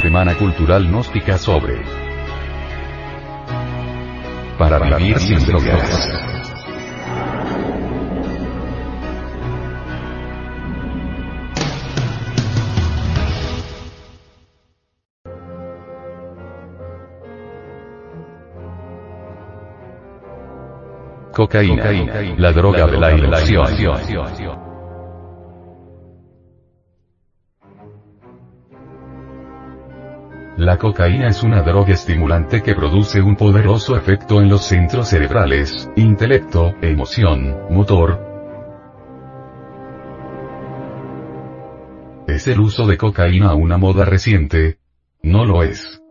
Semana Cultural Gnóstica sobre Para vivir sin drogas. Cocaína, la droga de la ilusión. La cocaína es una droga estimulante que produce un poderoso efecto en los centros cerebrales, intelecto, emoción, motor. ¿Es el uso de cocaína una moda reciente? No lo es.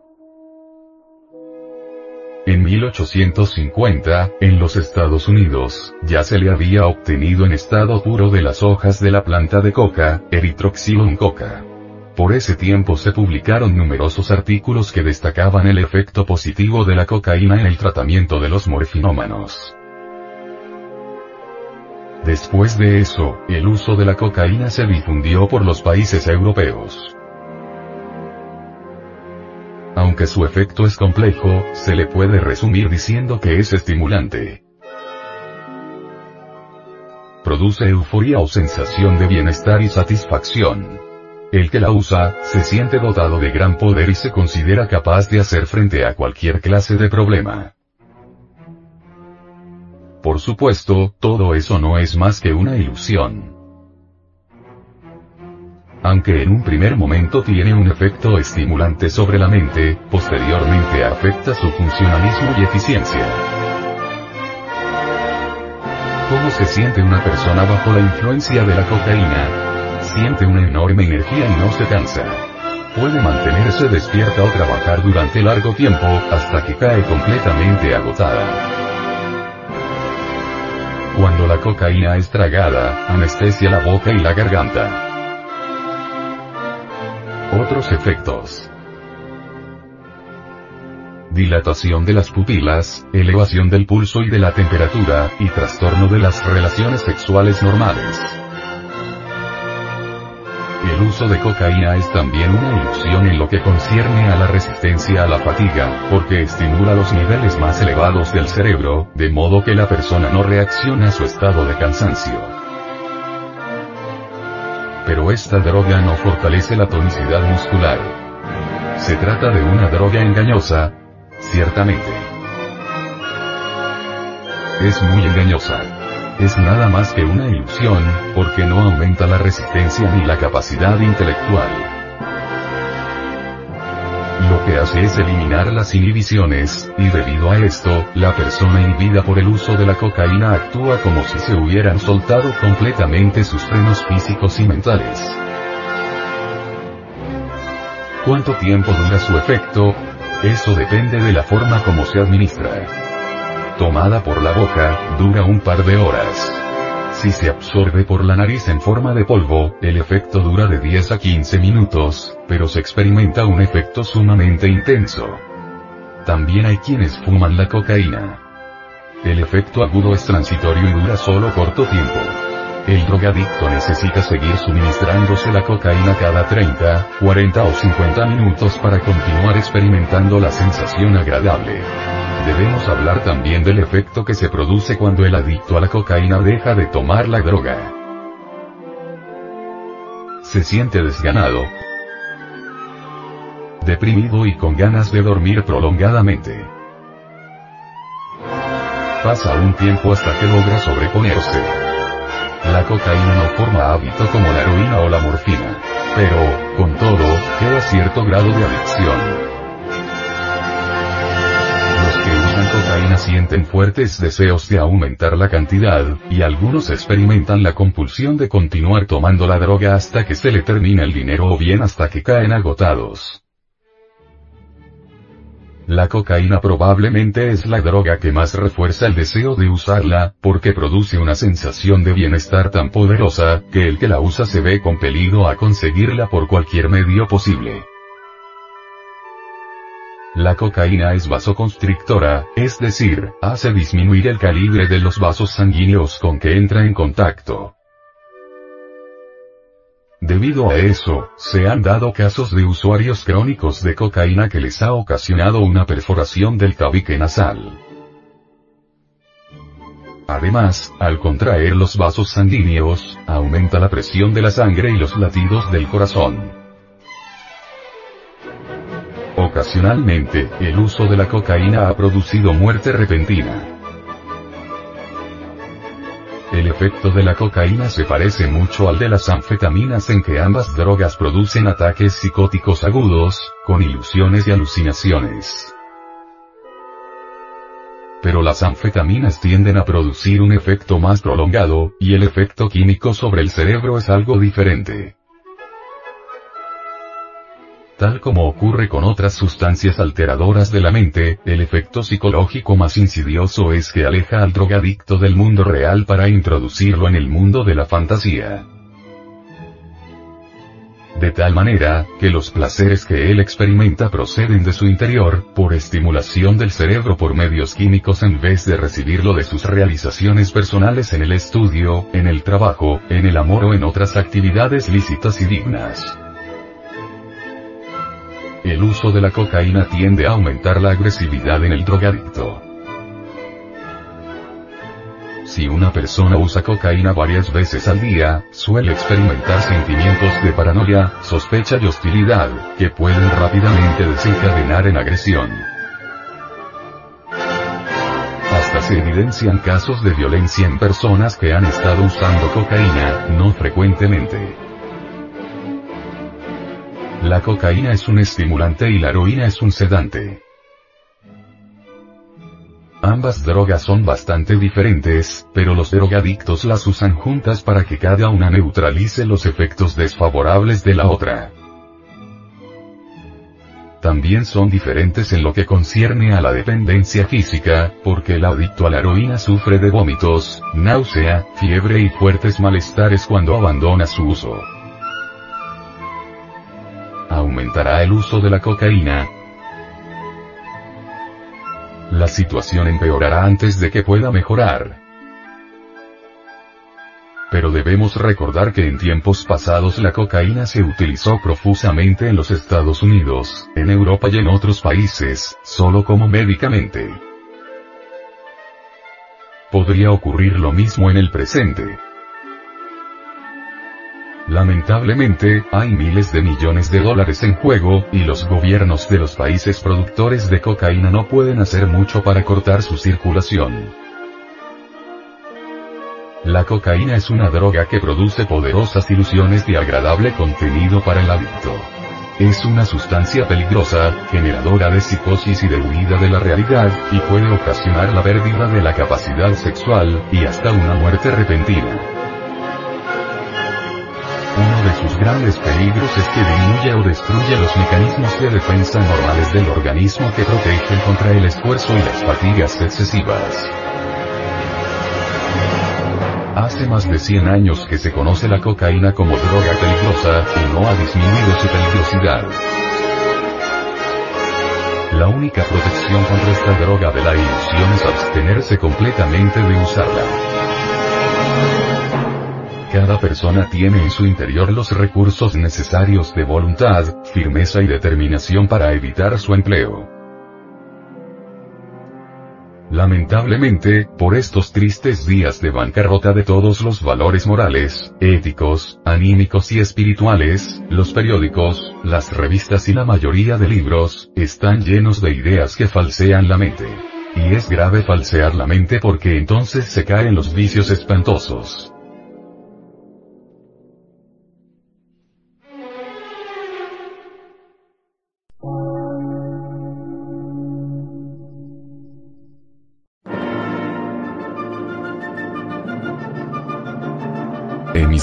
En 1850, en los Estados Unidos, ya se le había obtenido en estado puro de las hojas de la planta de coca, Erythroxylon coca. Por ese tiempo se publicaron numerosos artículos que destacaban el efecto positivo de la cocaína en el tratamiento de los morfinómanos. Después de eso, el uso de la cocaína se difundió por los países europeos. Aunque su efecto es complejo, se le puede resumir diciendo que es estimulante. Produce euforia o sensación de bienestar y satisfacción. El que la usa, se siente dotado de gran poder y se considera capaz de hacer frente a cualquier clase de problema. Por supuesto, todo eso no es más que una ilusión aunque en un primer momento tiene un efecto estimulante sobre la mente, posteriormente afecta su funcionalismo y eficiencia. ¿Cómo se siente una persona bajo la influencia de la cocaína? Siente una enorme energía y no se cansa. Puede mantenerse despierta o trabajar durante largo tiempo, hasta que cae completamente agotada. Cuando la cocaína es tragada, anestesia la boca y la garganta. Otros efectos. Dilatación de las pupilas, elevación del pulso y de la temperatura, y trastorno de las relaciones sexuales normales. Uso de cocaína es también una ilusión en lo que concierne a la resistencia a la fatiga, porque estimula los niveles más elevados del cerebro, de modo que la persona no reacciona a su estado de cansancio pero esta droga no fortalece la tonicidad muscular. Se trata de una droga engañosa, ciertamente. Es muy engañosa. Es nada más que una ilusión, porque no aumenta la resistencia ni la capacidad intelectual lo que hace es eliminar las inhibiciones, y debido a esto, la persona inhibida por el uso de la cocaína actúa como si se hubieran soltado completamente sus frenos físicos y mentales. ¿Cuánto tiempo dura su efecto? Eso depende de la forma como se administra. Tomada por la boca, dura un par de horas. Si se absorbe por la nariz en forma de polvo, el efecto dura de 10 a 15 minutos, pero se experimenta un efecto sumamente intenso. También hay quienes fuman la cocaína. El efecto agudo es transitorio y dura solo corto tiempo. El drogadicto necesita seguir suministrándose la cocaína cada 30, 40 o 50 minutos para continuar experimentando la sensación agradable. Debemos hablar también del efecto que se produce cuando el adicto a la cocaína deja de tomar la droga. Se siente desganado, deprimido y con ganas de dormir prolongadamente. Pasa un tiempo hasta que logra sobreponerse. La cocaína no forma hábito como la heroína o la morfina. Pero, con todo, queda cierto grado de adicción cocaína sienten fuertes deseos de aumentar la cantidad, y algunos experimentan la compulsión de continuar tomando la droga hasta que se le termina el dinero o bien hasta que caen agotados. La cocaína probablemente es la droga que más refuerza el deseo de usarla, porque produce una sensación de bienestar tan poderosa, que el que la usa se ve compelido a conseguirla por cualquier medio posible. La cocaína es vasoconstrictora, es decir, hace disminuir el calibre de los vasos sanguíneos con que entra en contacto. Debido a eso, se han dado casos de usuarios crónicos de cocaína que les ha ocasionado una perforación del tabique nasal. Además, al contraer los vasos sanguíneos, aumenta la presión de la sangre y los latidos del corazón. Ocasionalmente, el uso de la cocaína ha producido muerte repentina. El efecto de la cocaína se parece mucho al de las anfetaminas en que ambas drogas producen ataques psicóticos agudos, con ilusiones y alucinaciones pero las anfetaminas tienden a producir un efecto más prolongado, y el efecto químico sobre el cerebro es algo diferente. Tal como ocurre con otras sustancias alteradoras de la mente, el efecto psicológico más insidioso es que aleja al drogadicto del mundo real para introducirlo en el mundo de la fantasía de tal manera, que los placeres que él experimenta proceden de su interior, por estimulación del cerebro por medios químicos en vez de recibirlo de sus realizaciones personales en el estudio, en el trabajo, en el amor o en otras actividades lícitas y dignas. El uso de la cocaína tiende a aumentar la agresividad en el drogadicto. Si una persona usa cocaína varias veces al día, suele experimentar sentimientos de paranoia, sospecha y hostilidad, que pueden rápidamente desencadenar en agresión. Hasta se evidencian casos de violencia en personas que han estado usando cocaína, no frecuentemente. La cocaína es un estimulante y la heroína es un sedante. Ambas drogas son bastante diferentes, pero los drogadictos las usan juntas para que cada una neutralice los efectos desfavorables de la otra. También son diferentes en lo que concierne a la dependencia física, porque el adicto a la heroína sufre de vómitos, náusea, fiebre y fuertes malestares cuando abandona su uso. Aumentará el uso de la cocaína, la situación empeorará antes de que pueda mejorar. Pero debemos recordar que en tiempos pasados la cocaína se utilizó profusamente en los Estados Unidos, en Europa y en otros países, solo como medicamente. Podría ocurrir lo mismo en el presente. Lamentablemente, hay miles de millones de dólares en juego, y los gobiernos de los países productores de cocaína no pueden hacer mucho para cortar su circulación. La cocaína es una droga que produce poderosas ilusiones de agradable contenido para el adicto. Es una sustancia peligrosa, generadora de psicosis y de huida de la realidad, y puede ocasionar la pérdida de la capacidad sexual, y hasta una muerte repentina. Sus grandes peligros es que disminuye o destruye los mecanismos de defensa normales del organismo que protegen contra el esfuerzo y las fatigas excesivas. Hace más de 100 años que se conoce la cocaína como droga peligrosa, y no ha disminuido su peligrosidad. La única protección contra esta droga de la ilusión es abstenerse completamente de usarla. Cada persona tiene en su interior los recursos necesarios de voluntad, firmeza y determinación para evitar su empleo. Lamentablemente, por estos tristes días de bancarrota de todos los valores morales, éticos, anímicos y espirituales, los periódicos, las revistas y la mayoría de libros, están llenos de ideas que falsean la mente. Y es grave falsear la mente porque entonces se caen los vicios espantosos.